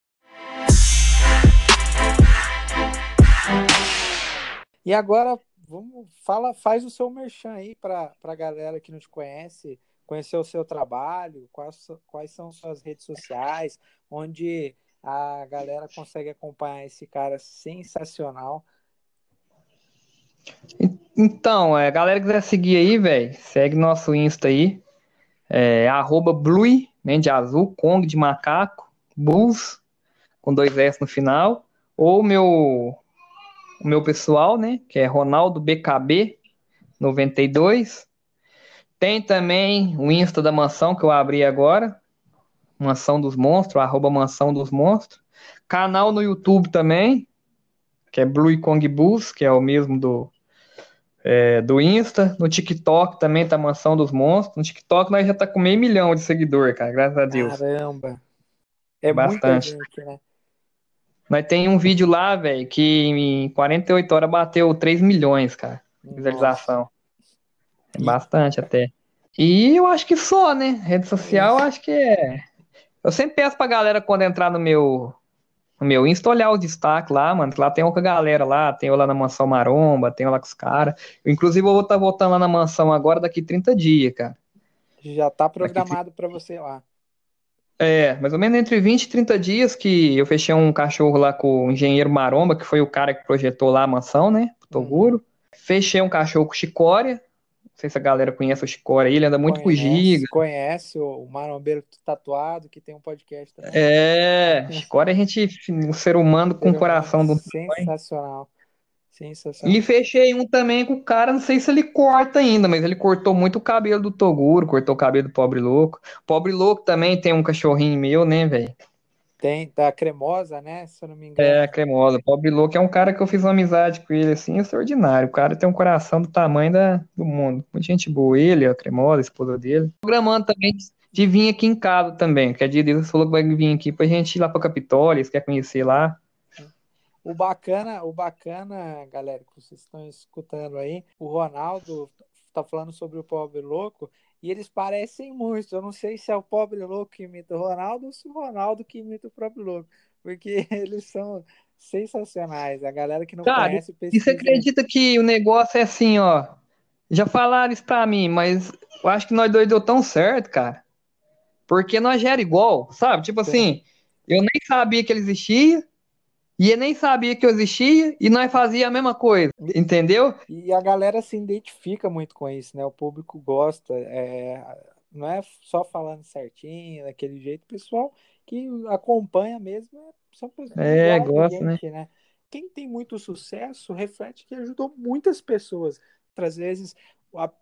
E agora, vamos, fala, faz o seu merchan aí para a galera que não te conhece, conhecer o seu trabalho, quais, quais são suas redes sociais, onde a galera consegue acompanhar esse cara sensacional. Então, é, galera que quiser seguir aí, velho, segue nosso Insta aí, é, arroba Blue, né, de azul, Kong de macaco, Bulls, com dois S no final, ou meu, o meu pessoal, né, que é Ronaldo BKB 92. Tem também o Insta da mansão que eu abri agora, Mansão dos Monstros, arroba Mansão dos Monstros. Canal no YouTube também, que é Blue Kong Bulls, que é o mesmo do, é, do Insta. No TikTok também tá Mansão dos Monstros. No TikTok nós já tá com meio milhão de seguidor, cara, graças a Deus. Caramba. É bastante. Gente, né? Nós tem um vídeo lá, velho, que em 48 horas bateu 3 milhões, cara, de visualização. É bastante até. E eu acho que só, né? Rede social, acho que é. Eu sempre peço pra galera quando entrar no meu no meu Insta olhar o destaque lá, mano, que lá tem outra galera lá, tem eu lá na Mansão Maromba, tem eu lá com os caras. Inclusive, eu vou estar tá voltando lá na mansão agora daqui 30 dias, cara. Já tá programado para você lá. É, mais ou menos entre 20 e 30 dias que eu fechei um cachorro lá com o engenheiro Maromba, que foi o cara que projetou lá a mansão, né? Toguro. Uhum. Fechei um cachorro com Chicória, sei se a galera conhece o Chicória ele anda muito conhece, com o Giga. Conhece o marombeiro tatuado, que tem um podcast também. É, Chicória a gente, um ser humano com o coração do Sensacional. Sensacional. E fechei um também com o cara, não sei se ele corta ainda, mas ele cortou muito o cabelo do Toguro, cortou o cabelo do Pobre Louco. Pobre Louco também tem um cachorrinho meu, né, velho? Tem, da Cremosa, né? Se eu não me engano. É, a Cremosa. Pobre Louco é um cara que eu fiz uma amizade com ele, assim, extraordinário. O cara tem um coração do tamanho da, do mundo. Muita gente boa. Ele, a Cremosa, a esposa dele. Programando também de vir aqui em casa também. Que a dia falou que vai vir aqui pra gente ir lá pra Capitólio, quer conhecer lá. O bacana, o bacana, galera, que vocês estão escutando aí, o Ronaldo tá falando sobre o pobre louco, e eles parecem muito. Eu não sei se é o pobre louco que imita o Ronaldo ou se o Ronaldo que imita o próprio louco. Porque (laughs) eles são sensacionais. A galera que não Cara, conhece pesquisa. E você acredita que o negócio é assim, ó? Já falaram isso pra mim, mas eu acho que nós dois deu tão certo, cara. Porque nós já era igual, sabe? Tipo Sim. assim, eu nem sabia que ele existia. E ele nem sabia que eu existia e nós fazia a mesma coisa, entendeu? E a galera se identifica muito com isso, né? O público gosta, é, não é só falando certinho, daquele jeito, o pessoal que acompanha mesmo é, são pessoas é, gosta, né? gente, né? né? Quem tem muito sucesso reflete que ajudou muitas pessoas. Às vezes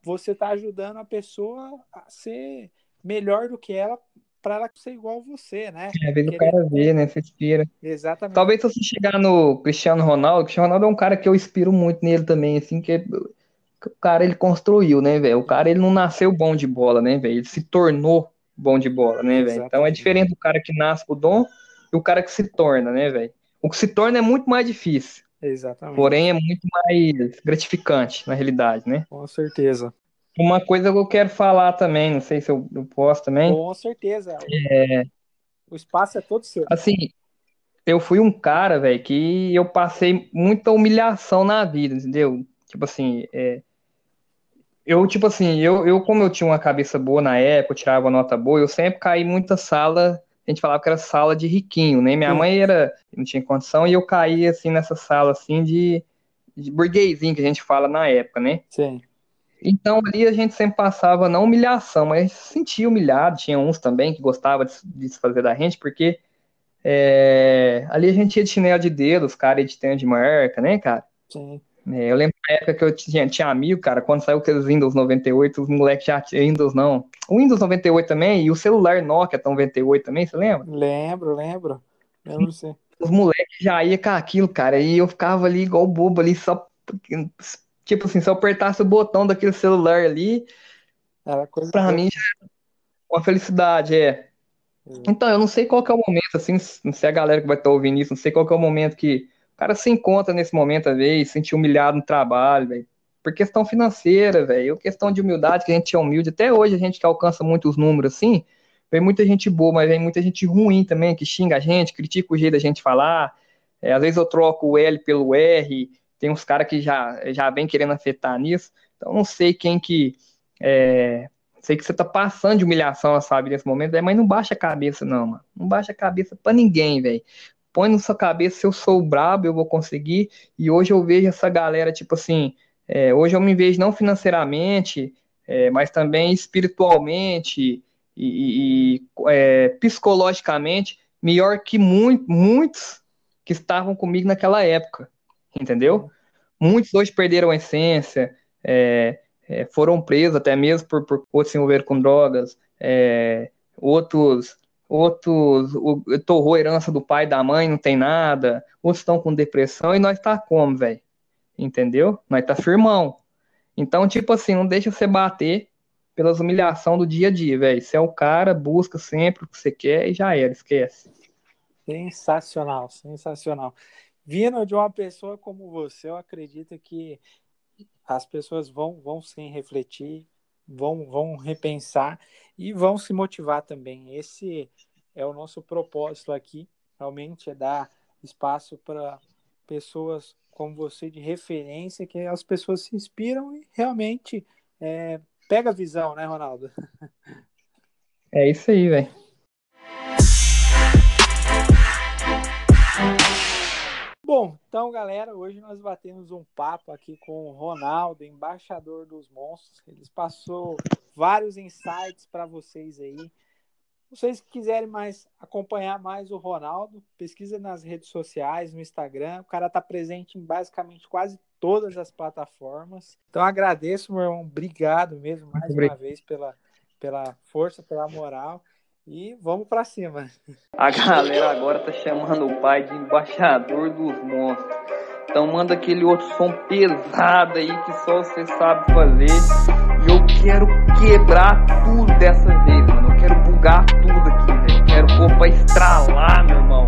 você está ajudando a pessoa a ser melhor do que ela para ela ser igual a você, né? É, vez o cara vê, né? Você inspira. Exatamente. Talvez se você chegar no Cristiano Ronaldo, o Cristiano Ronaldo é um cara que eu inspiro muito nele também, assim, que, que o cara ele construiu, né, velho? O cara ele não nasceu bom de bola, né, velho? Ele se tornou bom de bola, né, velho? Então é diferente do cara que nasce com o dom e o cara que se torna, né, velho? O que se torna é muito mais difícil. Exatamente. Porém, é muito mais gratificante, na realidade, né? Com certeza. Uma coisa que eu quero falar também, não sei se eu, eu posso também. Com certeza. É... O espaço é todo seu. Assim, eu fui um cara, velho, que eu passei muita humilhação na vida, entendeu? Tipo assim, é... eu, tipo assim, eu, eu, como eu tinha uma cabeça boa na época, eu tirava nota boa, eu sempre caí muita sala, a gente falava que era sala de riquinho, né? Minha Sim. mãe era, não tinha condição, e eu caí, assim, nessa sala, assim, de, de burguesinho, que a gente fala na época, né? Sim. Então ali a gente sempre passava não humilhação, mas se sentia humilhado. Tinha uns também que gostavam de, de se fazer da gente, porque é, ali a gente ia de chinelo de dedo, os caras de tênis de marca, né, cara? Sim. É, eu lembro na época que eu tinha, tinha amigo, cara, quando saiu aqueles Windows 98, os moleques já tinham Windows não. O Windows 98 também, e o celular Nokia 98 também, você lembra? Lembro, lembro. Lembro sim. Os moleques já iam com aquilo, cara, e eu ficava ali igual bobo ali, só. Tipo assim, se eu apertasse o botão daquele celular ali, Era coisa pra mim já era uma felicidade, é. Então, eu não sei qual que é o momento, assim, não sei a galera que vai estar ouvindo isso, não sei qual que é o momento que o cara se encontra nesse momento, às vezes, se sentir humilhado no trabalho, velho. Por questão financeira, velho, questão de humildade, que a gente é humilde. Até hoje a gente que alcança muitos números assim, vem muita gente boa, mas vem muita gente ruim também, que xinga a gente, critica o jeito da gente falar. É, às vezes eu troco o L pelo R, tem uns caras que já, já vem querendo afetar nisso. Então, não sei quem que. É, sei que você tá passando de humilhação, sabe, nesse momento, véio, mas não baixa a cabeça, não, mano. Não baixa a cabeça pra ninguém, velho. Põe na sua cabeça, se eu sou brabo, eu vou conseguir. E hoje eu vejo essa galera, tipo assim, é, hoje eu me vejo não financeiramente, é, mas também espiritualmente e, e é, psicologicamente melhor que muito, muitos que estavam comigo naquela época, entendeu? Muitos hoje perderam a essência, é, é, foram presos até mesmo por, por, por se envolver com drogas, é, outros outros o, torrou herança do pai da mãe, não tem nada, outros estão com depressão e nós tá como, velho? Entendeu? Nós tá firmão. Então, tipo assim, não deixa você bater pelas humilhações do dia a dia, velho. Você é o cara, busca sempre o que você quer e já era, esquece. Sensacional, sensacional. Vindo de uma pessoa como você, eu acredito que as pessoas vão, vão sim refletir, vão, vão repensar e vão se motivar também. Esse é o nosso propósito aqui, realmente é dar espaço para pessoas como você de referência, que as pessoas se inspiram e realmente é, pega a visão, né, Ronaldo? É isso aí, velho. Bom, então, galera, hoje nós batemos um papo aqui com o Ronaldo, embaixador dos monstros. Ele passou vários insights para vocês aí. Vocês que quiserem mais acompanhar mais o Ronaldo, pesquisa nas redes sociais, no Instagram. O cara está presente em basicamente quase todas as plataformas. Então agradeço, meu irmão. Obrigado mesmo mais uma vez pela, pela força, pela moral. E vamos para cima. A galera agora tá chamando o pai de embaixador dos monstros. Então manda aquele outro som pesado aí que só você sabe fazer. E eu quero quebrar tudo dessa vez, mano. Eu quero bugar tudo aqui, velho. Quero pôr pra estralar, meu irmão.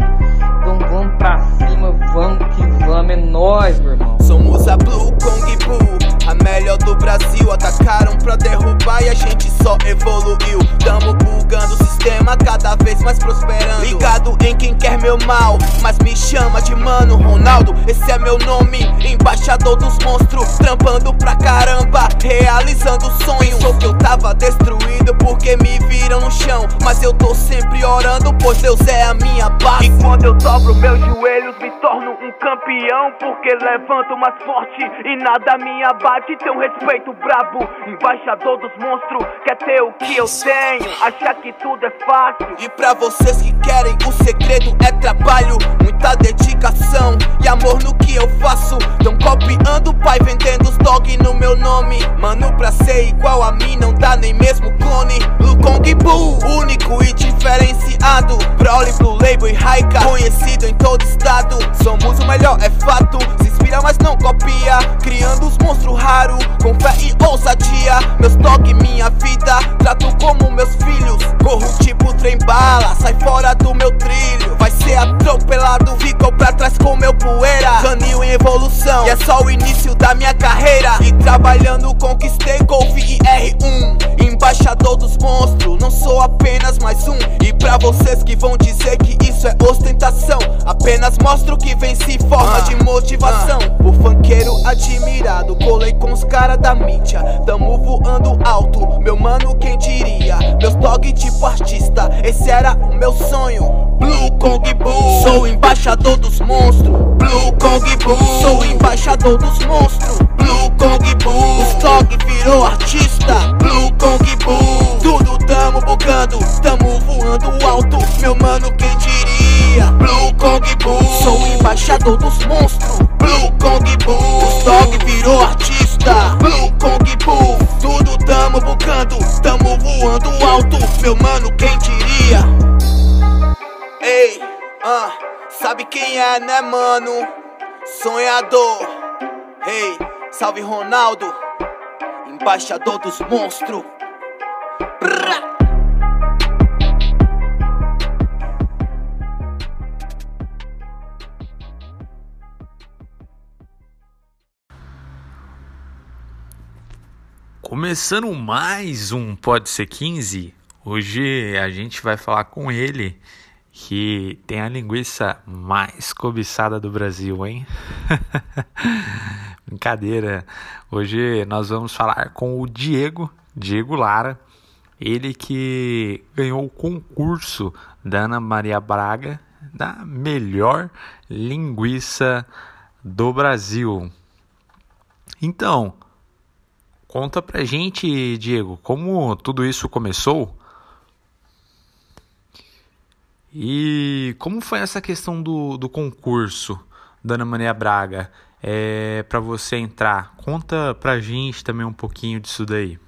Então vamos pra cima, vamos que vamos, é nóis, meu irmão. Somos a Blue Kong Boo, a melhor do Brasil. Atacaram pra derrubar e a gente só evoluiu. Tamo bugando o sistema, cada vez mais prosperando. Ligado em quem quer meu mal, mas me chama de mano Ronaldo. Esse é meu nome, embaixador dos monstros. Trampando pra caramba, realizando sonhos. Sou que eu tava destruído porque me viram no chão. Mas eu tô sempre orando, pois Deus é a minha base. E quando eu dobro meus joelhos, me torno um campeão. Porque levanto mais forte e nada me abate. Tenho respeito brabo, embaixador dos monstros. Quer ter o que eu tenho, achar que tudo é fácil. E pra vocês que querem, o segredo é trabalho, muita dedicação e amor no que eu faço. Tão copiando o pai, vendendo os dog no meu nome. Mano, pra ser igual a mim, não dá nem mesmo clone. Blue Kong Boo, único e diferenciado. Broly, Blue Label e Raika, conhecido em todo estado. Somos o melhor, é fato. Se inspira, mas não copia. Criando os monstros raros, com fé e ousadia. Meus dog, minha vida, trato como meus filhos. Corro tipo trem bala, sai fora do meu trilho. Vai ser atropelado, ficou pra trás com meu poeira. Canil em evolução, e é só o início da minha carreira. E trabalhando conquistei Golf e R1. Embaixador dos monstros, não sou apenas mais um. E pra vocês que vão dizer que isso é ostentação, apenas mostro que venci forma de motivação. O funkeiro admirado, colei com os caras da mídia. Tamo voando alto, meu mano, quem diria? Meus dog tipo artista, esse era o meu sonho. Blue Kong Boo, sou embaixador dos monstros. Blue Kong Boo, sou embaixador dos monstros. Blue Kong Boo, os dog virou artista. Blue Kong Boo, tudo tamo bugando, tamo voando alto. Meu mano, quem diria? Blue Kong Kong Boo. Sou embaixador dos monstros. Blue Kong Boo. O dog virou artista. Blue Kong Boo. Tudo tamo bucando, tamo voando alto. Meu mano, quem diria? Ei, ah, sabe quem é né mano? Sonhador. Ei, hey, salve Ronaldo. Embaixador dos monstros. Brrr. Começando mais um Pode Ser 15, hoje a gente vai falar com ele, que tem a linguiça mais cobiçada do Brasil, hein? (laughs) Brincadeira. Hoje nós vamos falar com o Diego, Diego Lara, ele que ganhou o concurso da Ana Maria Braga da melhor linguiça do Brasil. Então, Conta pra gente, Diego, como tudo isso começou? E como foi essa questão do, do concurso da Ana Maria Braga é, para você entrar? Conta pra gente também um pouquinho disso daí.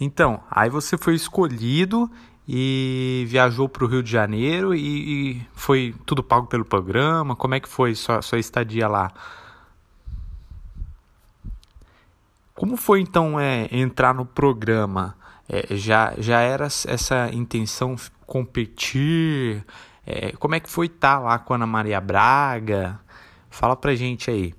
Então, aí você foi escolhido e viajou para o Rio de Janeiro e, e, foi tudo pago pelo programa? Como é que foi sua, sua estadia lá? Como foi então é, entrar no programa? É, já, já era essa intenção competir? É, como é que foi estar lá com a Ana Maria Braga? Fala pra gente aí.